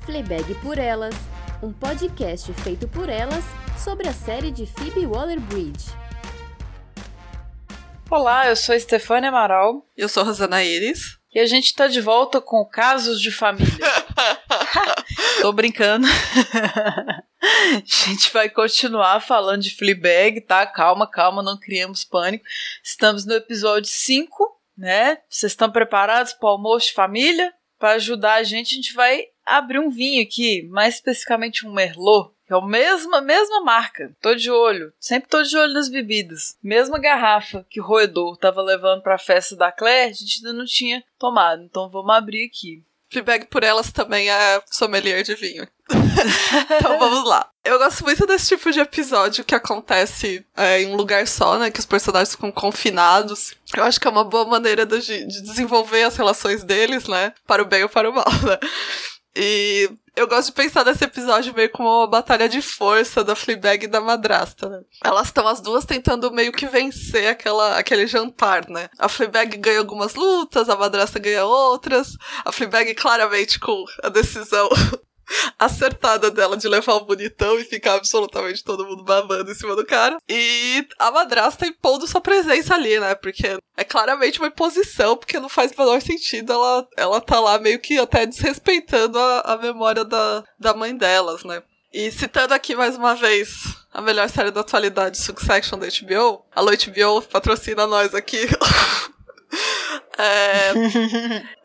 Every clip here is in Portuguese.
Fleabag por Elas, um podcast feito por elas sobre a série de Phoebe Waller-Bridge. Olá, eu sou a Stefania Amaral. Eu sou a Rosana Iris. E a gente tá de volta com casos de família. Tô brincando. a gente vai continuar falando de Fleabag, tá? Calma, calma, não criemos pânico. Estamos no episódio 5, né? Vocês estão preparados para o almoço de família? Para ajudar a gente, a gente vai abrir um vinho aqui, mais especificamente um Merlot. É a mesma, mesma marca. Tô de olho. Sempre tô de olho nas bebidas. Mesma garrafa que o roedor tava levando pra festa da Claire, a gente ainda não tinha tomado. Então vamos abrir aqui. Fleabag por elas também é sommelier de vinho. então vamos lá. Eu gosto muito desse tipo de episódio que acontece é, em um lugar só, né? Que os personagens ficam confinados. Eu acho que é uma boa maneira de, de desenvolver as relações deles, né? Para o bem ou para o mal, né? E eu gosto de pensar nesse episódio meio como uma batalha de força da Fleabag e da madrasta, né? Elas estão as duas tentando meio que vencer aquela, aquele jantar, né? A Fleabag ganha algumas lutas, a madrasta ganha outras. A Fleabag claramente com a decisão acertada dela de levar o bonitão e ficar absolutamente todo mundo babando em cima do cara. E a madrasta impondo sua presença ali, né? Porque é claramente uma imposição, porque não faz o menor sentido ela, ela tá lá meio que até desrespeitando a, a memória da, da mãe delas, né? E citando aqui mais uma vez a melhor série da atualidade, Succession da HBO. Alô, HBO, patrocina nós aqui. É,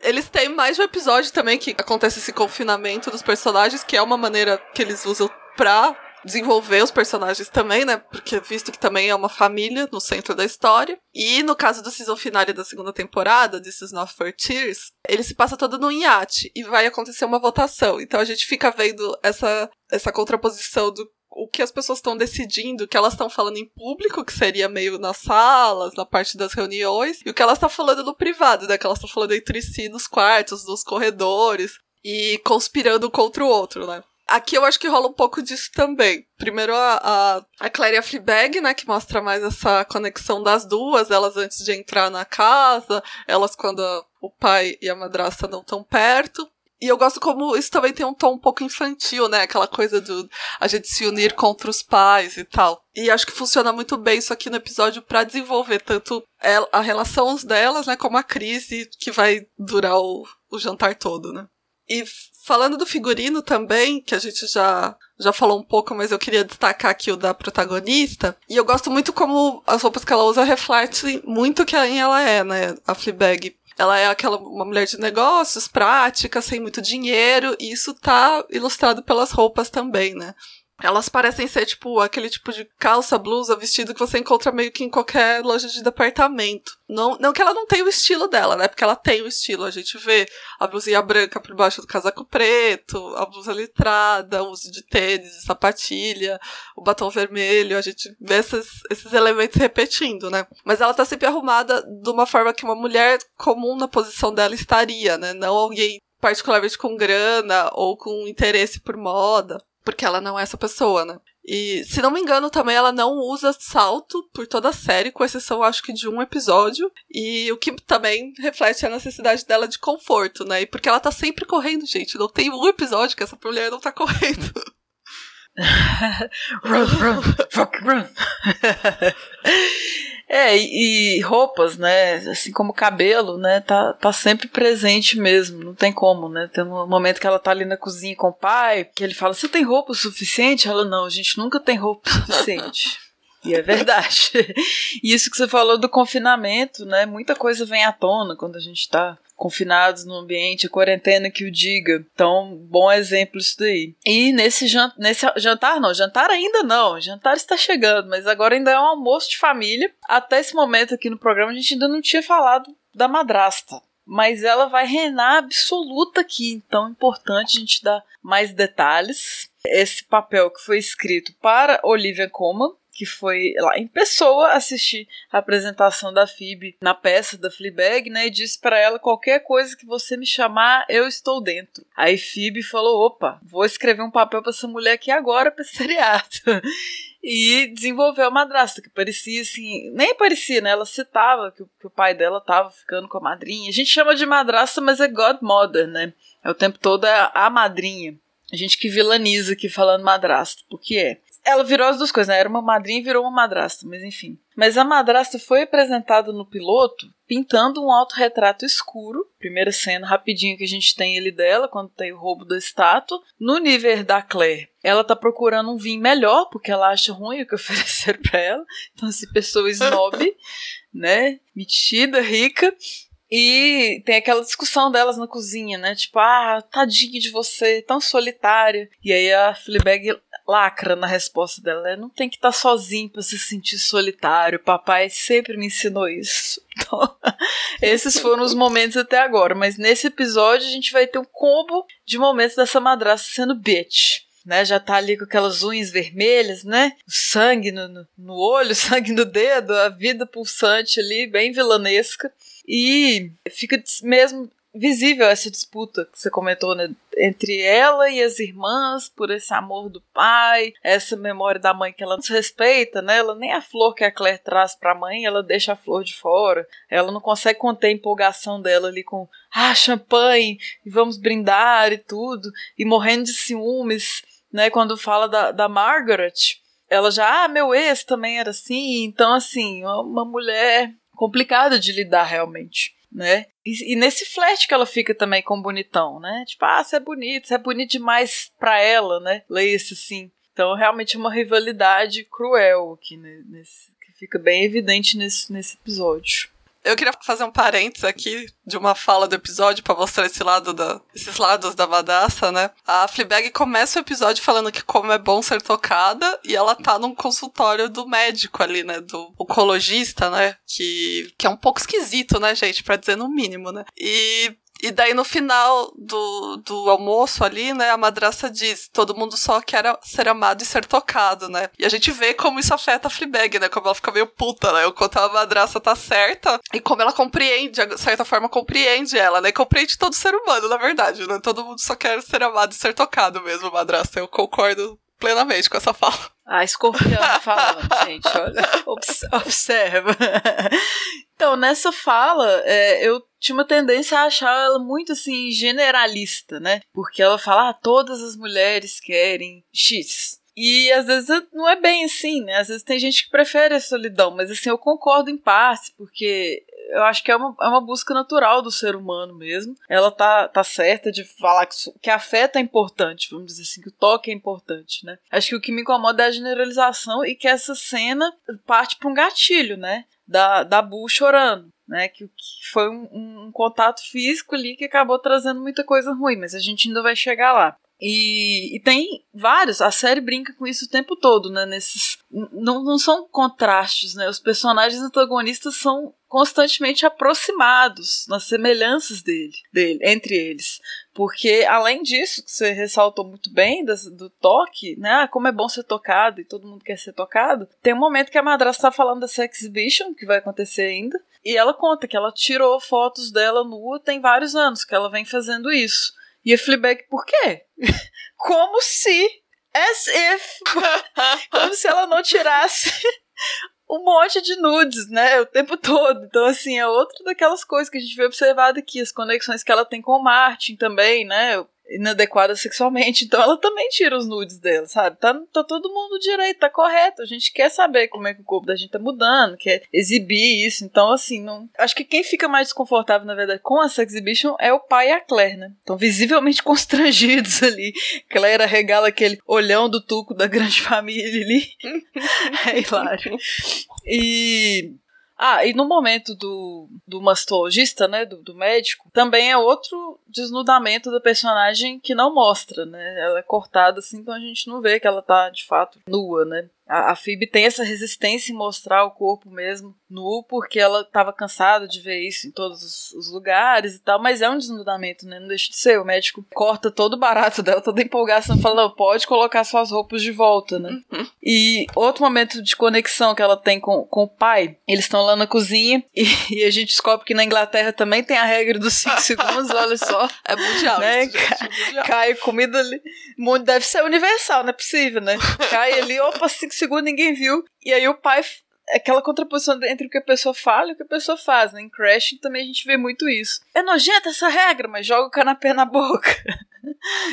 eles têm mais um episódio também que acontece esse confinamento dos personagens, que é uma maneira que eles usam pra desenvolver os personagens também, né? Porque visto que também é uma família no centro da história. E no caso do season finale da segunda temporada, desses Not for Tears, ele se passa todo no iate e vai acontecer uma votação. Então a gente fica vendo essa, essa contraposição do o que as pessoas estão decidindo, o que elas estão falando em público, que seria meio nas salas, na parte das reuniões, e o que elas estão falando no privado, né? Que elas estão falando entre si nos quartos, nos corredores, e conspirando contra o outro, né? Aqui eu acho que rola um pouco disso também. Primeiro a, a, a Claire e a Fleabag, né, que mostra mais essa conexão das duas, elas antes de entrar na casa, elas quando a, o pai e a madrasta não estão perto. E eu gosto como isso também tem um tom um pouco infantil, né? Aquela coisa do a gente se unir contra os pais e tal. E acho que funciona muito bem isso aqui no episódio para desenvolver tanto a relação delas, né, como a crise que vai durar o, o jantar todo, né? E falando do figurino também, que a gente já já falou um pouco, mas eu queria destacar aqui o da protagonista. E eu gosto muito como as roupas que ela usa refletem muito quem ela é, né? A Fleabag. Ela é aquela uma mulher de negócios, prática, sem muito dinheiro, e isso tá ilustrado pelas roupas também, né? Elas parecem ser, tipo, aquele tipo de calça, blusa, vestido que você encontra meio que em qualquer loja de departamento. Não, não que ela não tenha o estilo dela, né? Porque ela tem o estilo. A gente vê a blusinha branca por baixo do casaco preto, a blusa litrada, o uso de tênis, sapatilha, o batom vermelho. A gente vê esses, esses elementos repetindo, né? Mas ela tá sempre arrumada de uma forma que uma mulher comum na posição dela estaria, né? Não alguém particularmente com grana ou com interesse por moda. Porque ela não é essa pessoa, né? E, se não me engano, também ela não usa salto por toda a série, com exceção, acho que, de um episódio. E o que também reflete a necessidade dela de conforto, né? E porque ela tá sempre correndo, gente. Não tem um episódio que essa mulher não tá correndo. run, run, fuck run. É, e, e, roupas, né? Assim como cabelo, né? Tá, tá sempre presente mesmo, não tem como, né? Tem um momento que ela tá ali na cozinha com o pai, que ele fala: Você tem roupa o suficiente? Ela, não, a gente nunca tem roupa o suficiente. E é verdade. Isso que você falou do confinamento, né? Muita coisa vem à tona quando a gente tá confinados no ambiente, a quarentena que o diga. Então, bom exemplo isso daí. E nesse, nesse jantar, não, jantar ainda não, jantar está chegando, mas agora ainda é um almoço de família. Até esse momento aqui no programa a gente ainda não tinha falado da madrasta. Mas ela vai reinar absoluta aqui, então é importante a gente dar mais detalhes. Esse papel que foi escrito para Olivia Colman, que foi lá em pessoa assistir a apresentação da Phoebe na peça da Fleabag, né, e disse para ela qualquer coisa que você me chamar, eu estou dentro. Aí Phoebe falou: "Opa, vou escrever um papel para essa mulher aqui agora para seriado". e desenvolveu a madrasta, que parecia assim, nem parecia, né? Ela citava que o, que o pai dela tava ficando com a madrinha. A gente chama de madrasta, mas é godmother, né? É o tempo todo a, a madrinha. A gente que vilaniza aqui falando madrasta, porque é. Ela virou as duas coisas, né? Era uma madrinha e virou uma madrasta, mas enfim. Mas a madrasta foi apresentada no piloto pintando um autorretrato escuro. Primeira cena rapidinho que a gente tem ele dela, quando tem o roubo da estátua. No nível da Claire, ela tá procurando um vinho melhor, porque ela acha ruim o que ofereceram pra ela. Então, assim, pessoa snob, né? Metida, rica. E tem aquela discussão delas na cozinha, né? Tipo, ah, tadinha de você, tão solitária. E aí a Fleabag lacra na resposta dela, né? Não tem que estar tá sozinho para se sentir solitário. Papai sempre me ensinou isso. Então, esses foram os momentos até agora. Mas nesse episódio a gente vai ter um combo de momentos dessa madrasta sendo bitch. Né, já tá ali com aquelas unhas vermelhas, né? Sangue no, no, no olho, sangue no dedo, a vida pulsante ali, bem vilanesca. E fica mesmo visível essa disputa que você comentou, né? Entre ela e as irmãs, por esse amor do pai, essa memória da mãe que ela não respeita, né? Ela nem a flor que a Claire traz pra mãe, ela deixa a flor de fora. Ela não consegue conter a empolgação dela ali com, ah, champanhe, e vamos brindar e tudo, e morrendo de ciúmes, né? Quando fala da, da Margaret, ela já, ah, meu ex também era assim, então assim, uma, uma mulher complicada de lidar realmente, né? E, e, nesse flerte que ela fica também com o bonitão, né? Tipo, ah, você é bonito, você é bonito demais pra ela, né? Leia-se assim. Então, realmente é uma rivalidade cruel aqui, né? nesse, que fica bem evidente nesse, nesse episódio. Eu queria fazer um parênteses aqui de uma fala do episódio para mostrar esse lado da, esses lados da Vadassa, né? A Fleabag começa o episódio falando que como é bom ser tocada e ela tá num consultório do médico ali, né? Do oncologista, né? Que, que é um pouco esquisito, né, gente? Pra dizer no mínimo, né? E e daí no final do, do almoço ali, né, a madraça diz: todo mundo só quer ser amado e ser tocado, né? E a gente vê como isso afeta a Fleabag, né? Como ela fica meio puta, né? O quanto a madraça tá certa e como ela compreende, de certa forma, compreende ela, né? Compreende todo ser humano, na verdade, né? Todo mundo só quer ser amado e ser tocado mesmo, madraça. Eu concordo plenamente com essa fala. Ah, escorpião falando, gente, olha. observa. Então, nessa fala, é, eu tinha uma tendência a achar ela muito assim generalista, né? Porque ela fala, ah, todas as mulheres querem X. E às vezes não é bem assim, né? Às vezes tem gente que prefere a solidão, mas assim, eu concordo em parte, porque eu acho que é uma, é uma busca natural do ser humano mesmo. Ela tá, tá certa de falar que, que afeta é importante, vamos dizer assim, que o toque é importante, né? Acho que o que me incomoda é a generalização e que essa cena parte para um gatilho, né? Da, da Bu chorando. Né, que, que foi um, um, contato físico ali que acabou trazendo muita coisa ruim, mas a gente ainda vai chegar lá. E, e, tem vários, a série brinca com isso o tempo todo, né? Nesses. Não, não são contrastes, né? Os personagens antagonistas são constantemente aproximados nas semelhanças dele, dele, entre eles. Porque, além disso, que você ressaltou muito bem, das, do toque, né? Ah, como é bom ser tocado e todo mundo quer ser tocado. Tem um momento que a madrasta tá falando dessa exhibition, que vai acontecer ainda. E ela conta que ela tirou fotos dela nua tem vários anos que ela vem fazendo isso. E a Fleabag, por quê? Como se. As if. como se ela não tirasse um monte de nudes, né? O tempo todo. Então, assim, é outra daquelas coisas que a gente vê observado aqui, as conexões que ela tem com o Martin também, né? Inadequada sexualmente. Então ela também tira os nudes dela, sabe? Tá, tá todo mundo direito, tá correto. A gente quer saber como é que o corpo da gente tá mudando, quer exibir isso. Então, assim, não. Acho que quem fica mais desconfortável, na verdade, com essa exhibition é o pai e a Claire, né? Estão visivelmente constrangidos ali. Claire regala aquele olhão do tuco da grande família ali. é hilário. E ah, e no momento do, do mastologista, né, do, do médico, também é outro desnudamento da personagem que não mostra, né? Ela é cortada assim, então a gente não vê que ela tá de fato nua, né? A, a Phoebe tem essa resistência em mostrar o corpo mesmo nu, porque ela estava cansada de ver isso em todos os, os, lugares e tal, mas é um desnudamento, né? Não deixa de ser. O médico corta todo o barato dela, toda empolgação, fala, não, pode colocar suas roupas de volta, né? Uhum. E outro momento de conexão que ela tem com, com o pai, eles estão lá na cozinha e, e, a gente descobre que na Inglaterra também tem a regra dos 5 segundos, olha só. É mundial, né? Isso, gente, é mundial. Cai comida ali. Deve ser universal, não é possível, né? Cai ali, opa, 5 segundos, ninguém viu. E aí o pai aquela contraposição entre o que a pessoa fala e o que a pessoa faz, né? Em Crashing também a gente vê muito isso. É nojenta essa regra, mas joga o canapé na boca.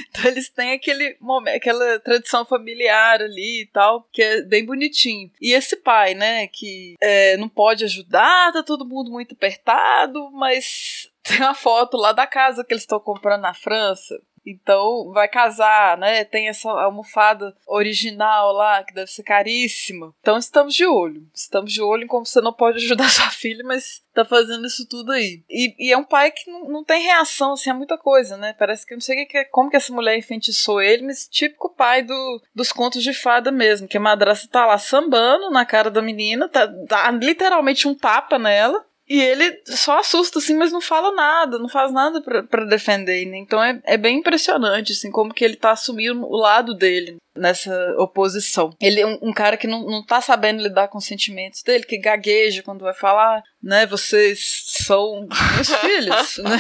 Então eles têm aquele momento, aquela tradição familiar ali e tal, que é bem bonitinho. E esse pai, né, que é, não pode ajudar, tá todo mundo muito apertado, mas tem uma foto lá da casa que eles estão comprando na França. Então vai casar, né? Tem essa almofada original lá, que deve ser caríssima. Então estamos de olho. Estamos de olho em como você não pode ajudar sua filha, mas tá fazendo isso tudo aí. E, e é um pai que não, não, tem reação, assim, a muita coisa, né? Parece que não sei que, como que essa mulher enfeitiçou ele, mas típico pai do, dos contos de fada mesmo, que a madraça tá lá sambando na cara da menina, tá, tá literalmente um tapa nela. E ele só assusta, assim, mas não fala nada, não faz nada para defender, né? Então é, é bem impressionante, assim, como que ele tá assumindo o lado dele nessa oposição. Ele é um, um, cara que não, não tá sabendo lidar com os sentimentos dele, que gagueja quando vai falar, né? Vocês são meus filhos, né?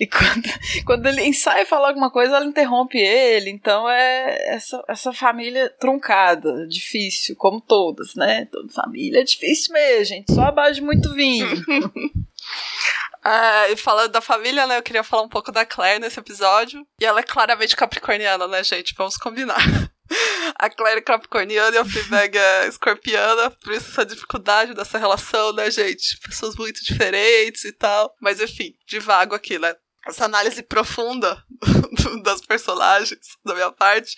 E quando, quando ele ensaia falar alguma coisa, ela interrompe ele. Então é essa, essa família truncada, difícil, como todas, né? Toda família é difícil mesmo, gente. Só a base de muito vinho. É, e falando da família, né, eu queria falar um pouco da Claire nesse episódio. E ela é claramente capricorniana, né, gente? Vamos combinar. A Claire é capricorniana e a Fleabag é escorpiana, por isso essa dificuldade dessa relação, né, gente? Pessoas muito diferentes e tal. Mas enfim, divago aqui, né? essa análise profunda das personagens, da minha parte,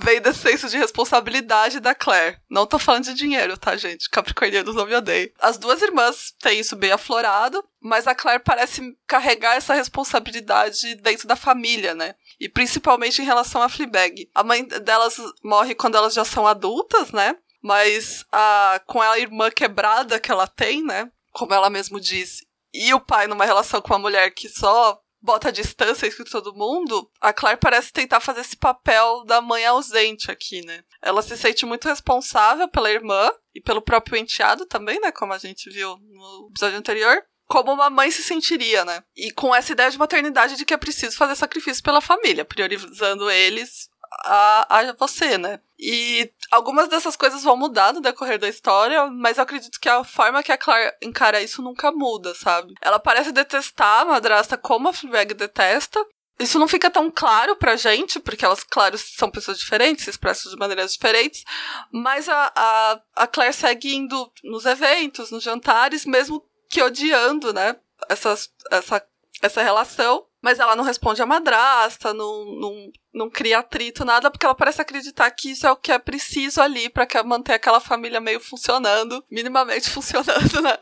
vem desse senso de responsabilidade da Claire. Não tô falando de dinheiro, tá, gente? Capricornianos não me odeiem. As duas irmãs têm isso bem aflorado, mas a Claire parece carregar essa responsabilidade dentro da família, né? E principalmente em relação a Fleabag. A mãe delas morre quando elas já são adultas, né? Mas a, com a irmã quebrada que ela tem, né? Como ela mesmo disse, e o pai numa relação com uma mulher que só bota a distância com todo mundo, a Claire parece tentar fazer esse papel da mãe ausente aqui, né? Ela se sente muito responsável pela irmã e pelo próprio enteado também, né? Como a gente viu no episódio anterior como uma mãe se sentiria, né? E com essa ideia de maternidade de que é preciso fazer sacrifício pela família, priorizando eles a, a você, né? E algumas dessas coisas vão mudar no decorrer da história, mas eu acredito que a forma que a Claire encara isso nunca muda, sabe? Ela parece detestar a madrasta como a Fleabag detesta, isso não fica tão claro pra gente, porque elas, claro, são pessoas diferentes, se expressam de maneiras diferentes, mas a, a, a Claire segue indo nos eventos, nos jantares, mesmo que odiando, né, essas, essa, essa relação mas ela não responde à madrasta, não, não, não cria atrito, nada, porque ela parece acreditar que isso é o que é preciso ali para manter aquela família meio funcionando, minimamente funcionando, né?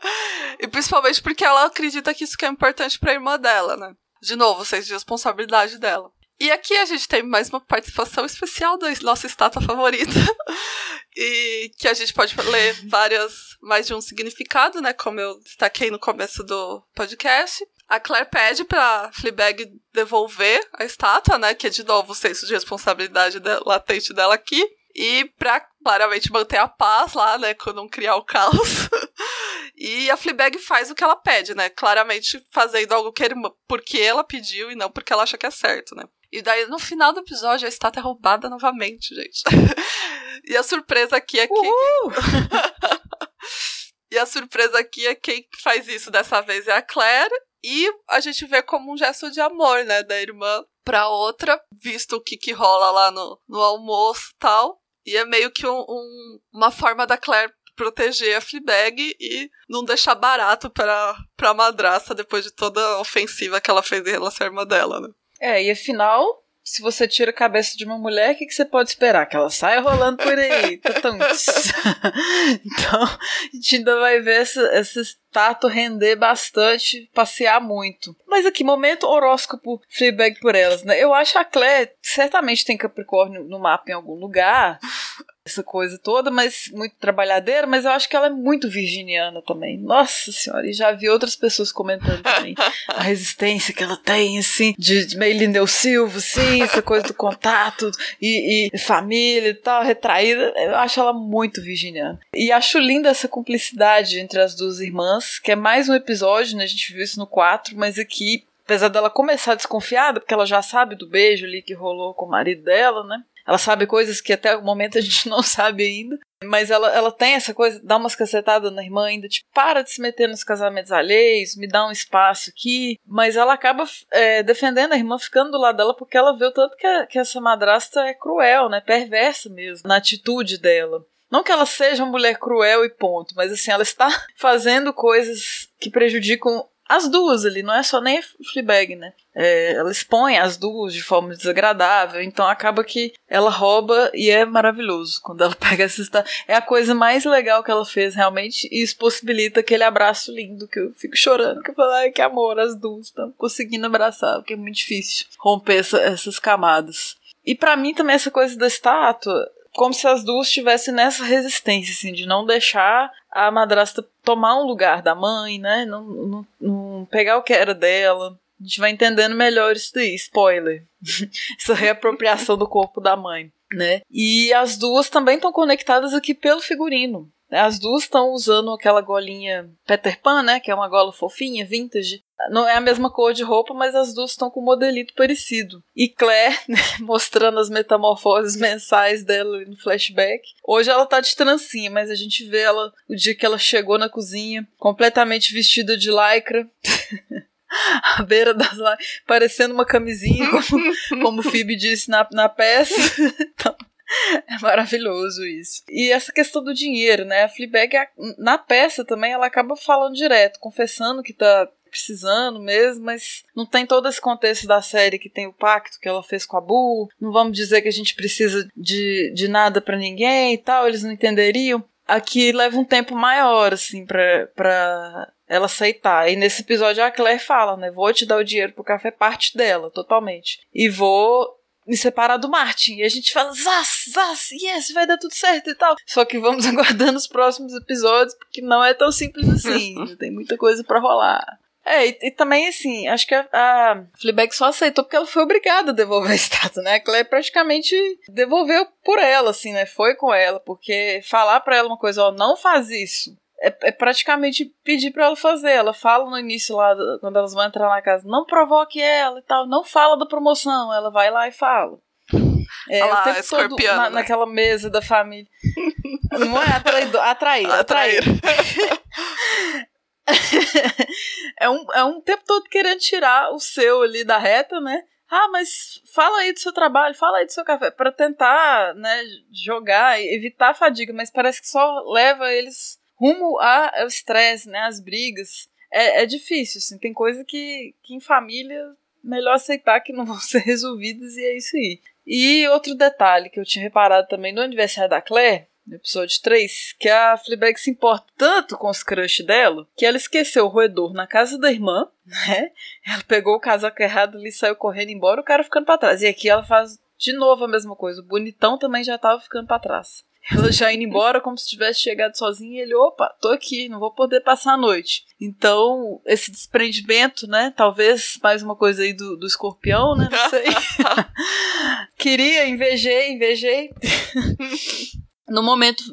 E principalmente porque ela acredita que isso que é importante para a irmã dela, né? De novo, vocês de responsabilidade dela. E aqui a gente tem mais uma participação especial da nossa estátua favorita. e que a gente pode ler várias, mais de um significado, né? Como eu destaquei no começo do podcast. A Claire pede pra Fleabag devolver a estátua, né? Que é de novo o senso de responsabilidade de, latente dela aqui. E pra claramente manter a paz lá, né? Com não criar o caos. e a Fleabag faz o que ela pede, né? Claramente fazendo algo que ele, porque ela pediu e não porque ela acha que é certo, né? E daí, no final do episódio, a estátua é roubada novamente, gente. e a surpresa aqui é que. e a surpresa aqui é quem faz isso dessa vez é a Claire. E a gente vê como um gesto de amor, né, da irmã pra outra, visto o que, que rola lá no, no almoço e tal. E é meio que um, um, uma forma da Claire proteger a Fleabag e não deixar barato pra, pra madraça depois de toda a ofensiva que ela fez em relação à irmã dela, né? É, e afinal, se você tira a cabeça de uma mulher, o que, que você pode esperar? Que ela saia rolando por aí. então, a gente ainda vai ver essa, essa estátua render bastante, passear muito. Mas aqui, momento horóscopo Fleabag por elas, né? Eu acho a Claire certamente tem Capricórnio no mapa em algum lugar essa coisa toda, mas muito trabalhadeira, mas eu acho que ela é muito virginiana também. Nossa senhora, e já vi outras pessoas comentando também a resistência que ela tem, assim, de, de meio Lindeu Silva, assim, essa coisa do contato e, e, família e tal, retraída. Eu acho ela muito virginiana. E acho linda essa cumplicidade entre as duas irmãs, que é mais um episódio, né? A gente viu isso no 4, mas aqui apesar dela começar desconfiada, porque ela já sabe do beijo ali que rolou com o marido dela, né? Ela sabe coisas que até o momento a gente não sabe ainda. Mas ela, ela tem essa coisa, dá umas cacetadas na irmã ainda, tipo, para de se meter nos casamentos alheios, me dá um espaço aqui. Mas ela acaba é, defendendo a irmã, ficando do lado dela, porque ela vê o tanto que, a, que essa madrasta é cruel, né? Perversa mesmo, na atitude dela. Não que ela seja uma mulher cruel e ponto, mas assim, ela está fazendo coisas que prejudicam as duas ali, não é só nem Fleabag, né? É, ela expõe as duas de forma desagradável, então acaba que ela rouba e é maravilhoso quando ela pega essa É a coisa mais legal que ela fez realmente e isso possibilita aquele abraço lindo que eu fico chorando, que eu falo, ai que amor, as duas estão conseguindo abraçar, porque é muito difícil romper essa, essas camadas. E para mim também essa coisa da estátua, como se as duas estivessem nessa resistência, assim, de não deixar a madrasta tomar um lugar da mãe, né? Não, não, não pegar o que era dela. A gente vai entendendo melhor isso daí, spoiler. Essa reapropriação do corpo da mãe, né? E as duas também estão conectadas aqui pelo figurino. As duas estão usando aquela golinha Peter Pan, né? Que é uma gola fofinha, vintage. Não é a mesma cor de roupa, mas as duas estão com um modelito parecido. E Claire, né, mostrando as metamorfoses mensais dela no flashback. Hoje ela tá de trancinha, mas a gente vê ela o dia que ela chegou na cozinha, completamente vestida de lycra. à beira das parecendo uma camisinha, como, como o Phoebe disse na, na peça. então, É maravilhoso isso. E essa questão do dinheiro, né? A Fleabag, na peça também, ela acaba falando direto, confessando que tá precisando mesmo, mas não tem todo esse contexto da série que tem o pacto que ela fez com a Bu. Não vamos dizer que a gente precisa de, de nada para ninguém e tal, eles não entenderiam. Aqui leva um tempo maior, assim, pra, pra ela aceitar. E nesse episódio a Claire fala, né? Vou te dar o dinheiro pro café, parte dela, totalmente. E vou me separar do Martin. E a gente fala, zaz, zaz, yes, vai dar tudo certo e tal. Só que vamos aguardando os próximos episódios, porque não é tão simples assim. tem muita coisa para rolar. É, e, e, também, assim, acho que a, a Fleabag só aceitou porque ela foi obrigada a devolver a estátua, né? A Claire praticamente devolveu por ela, assim, né? Foi com ela, porque falar para ela uma coisa, ó, não faz isso, é, é praticamente pedir para ela fazer. Ela fala no início lá, quando elas vão entrar na casa, não provoque ela e tal, não fala da promoção. Ela vai lá e fala. É, Olha lá, o tempo todo na, né? naquela mesa da família. Não é atraído, atrair, atrair. é, um, é um tempo todo querendo tirar o seu ali da reta, né? Ah, mas fala aí do seu trabalho, fala aí do seu café, para tentar, né, jogar, evitar a fadiga, mas parece que só leva eles rumo ao estresse, né, as brigas. É, é difícil, assim, tem coisa que, que em família melhor aceitar que não vão ser resolvidas e é isso aí. E outro detalhe que eu tinha reparado também no aniversário da Claire, no episódio 3, que a Fleabag se importa tanto com os crush dela, que ela esqueceu o roedor na casa da irmã, né? Ela pegou o casaco errado ali, saiu correndo embora, o cara ficando para trás. E aqui ela faz de novo a mesma coisa. O bonitão também já tava ficando para trás. Ela já indo embora como se tivesse chegado sozinha e ele, opa, tô aqui, não vou poder passar a noite. Então, esse desprendimento, né? Talvez mais uma coisa aí do, do escorpião, né? Não sei. Queria, invejei, invejei. no momento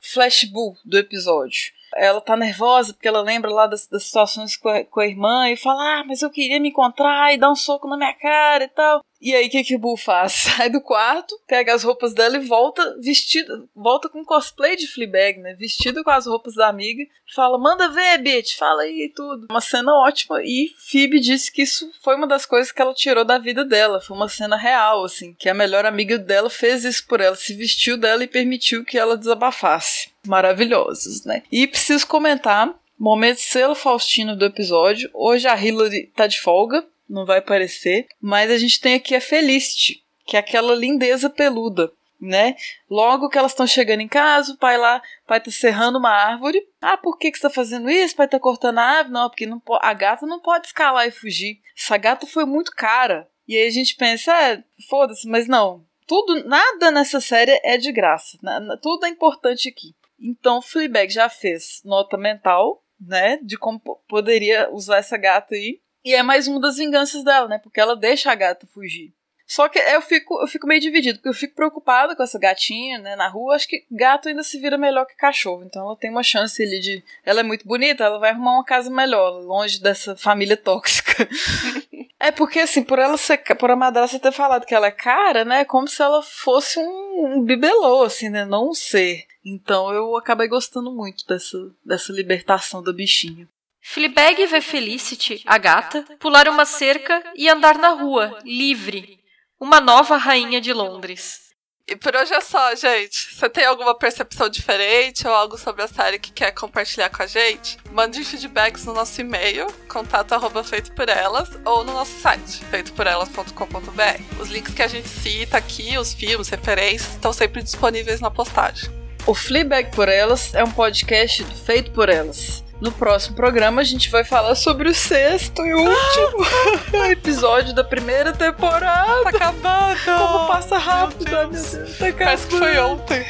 flashbull do episódio. Ela tá nervosa porque ela lembra lá das, das situações com a, com a irmã e fala: Ah, mas eu queria me encontrar e dar um soco na minha cara e tal. E aí, o que, que o Boo faz? Sai do quarto, pega as roupas dela e volta vestido, volta com cosplay de Fleabag, né? Vestido com as roupas da amiga. Fala, manda ver, bitch, fala aí e tudo. Uma cena ótima. E Phoebe disse que isso foi uma das coisas que ela tirou da vida dela. Foi uma cena real, assim. Que a melhor amiga dela fez isso por ela, se vestiu dela e permitiu que ela desabafasse. Maravilhosos, né? E preciso comentar Momento selo Faustino do episódio. Hoje a Hillary tá de folga, não vai aparecer. Mas a gente tem aqui a Felicity, que é aquela lindeza peluda, né? Logo que elas estão chegando em casa, o pai lá, o pai tá serrando uma árvore. Ah, por que que você tá fazendo isso? O pai tá cortando a árvore? Não, porque não a gata não pode escalar e fugir. Essa gata foi muito cara. E aí a gente pensa, é, foda-se, mas não. Tudo, nada nessa série é de graça. tudo é importante aqui. Então, Fleabag já fez nota mental, né, de como poderia usar essa gata aí. E é mais uma das vinganças dela, né? Porque ela deixa a gata fugir. Só que eu fico, eu fico meio dividido, porque eu fico preocupada com essa gatinha, né, na rua. Acho que gato ainda se vira melhor que cachorro. Então ela tem uma chance ali de. Ela é muito bonita, ela vai arrumar uma casa melhor, longe dessa família tóxica. É porque, assim, por ela ser, por a madrasta ter falado que ela é cara, né? É como se ela fosse um, um bibelô, assim, né? Não um ser. Então eu acabei gostando muito dessa, dessa libertação da bichinha. Fleabag vê Felicity, a gata, pular uma cerca e andar na rua, livre. Uma nova rainha de Londres. E por hoje é só, gente. Você tem alguma percepção diferente ou algo sobre a série que quer compartilhar com a gente? Mande feedbacks no nosso e-mail, contato arroba feito por elas, ou no nosso site, feitoporelas.com.br. Os links que a gente cita aqui, os filmes, referências, estão sempre disponíveis na postagem. O Fleabag por Elas é um podcast feito por elas. No próximo programa a gente vai falar sobre o sexto e último episódio da primeira temporada. Tá acabando! Como passa rápido, meu Deus. Meu Deus tá Parece que foi ontem.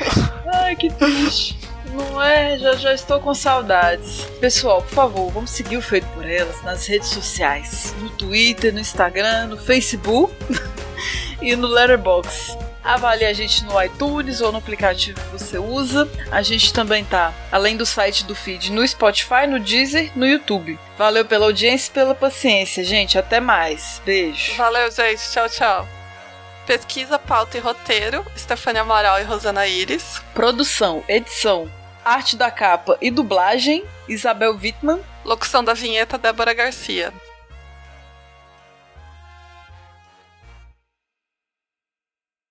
Ai, que triste. Não é? Já, já estou com saudades. Pessoal, por favor, vamos seguir o Feito por Elas nas redes sociais. No Twitter, no Instagram, no Facebook e no Letterboxd. Avalie a gente no iTunes ou no aplicativo que você usa. A gente também tá, além do site do feed, no Spotify, no Deezer, no YouTube. Valeu pela audiência e pela paciência, gente. Até mais. Beijo. Valeu, gente. Tchau, tchau. Pesquisa, pauta e roteiro, Stefania Amaral e Rosana Iris. Produção, edição, arte da capa e dublagem, Isabel Wittmann. Locução da vinheta, Débora Garcia.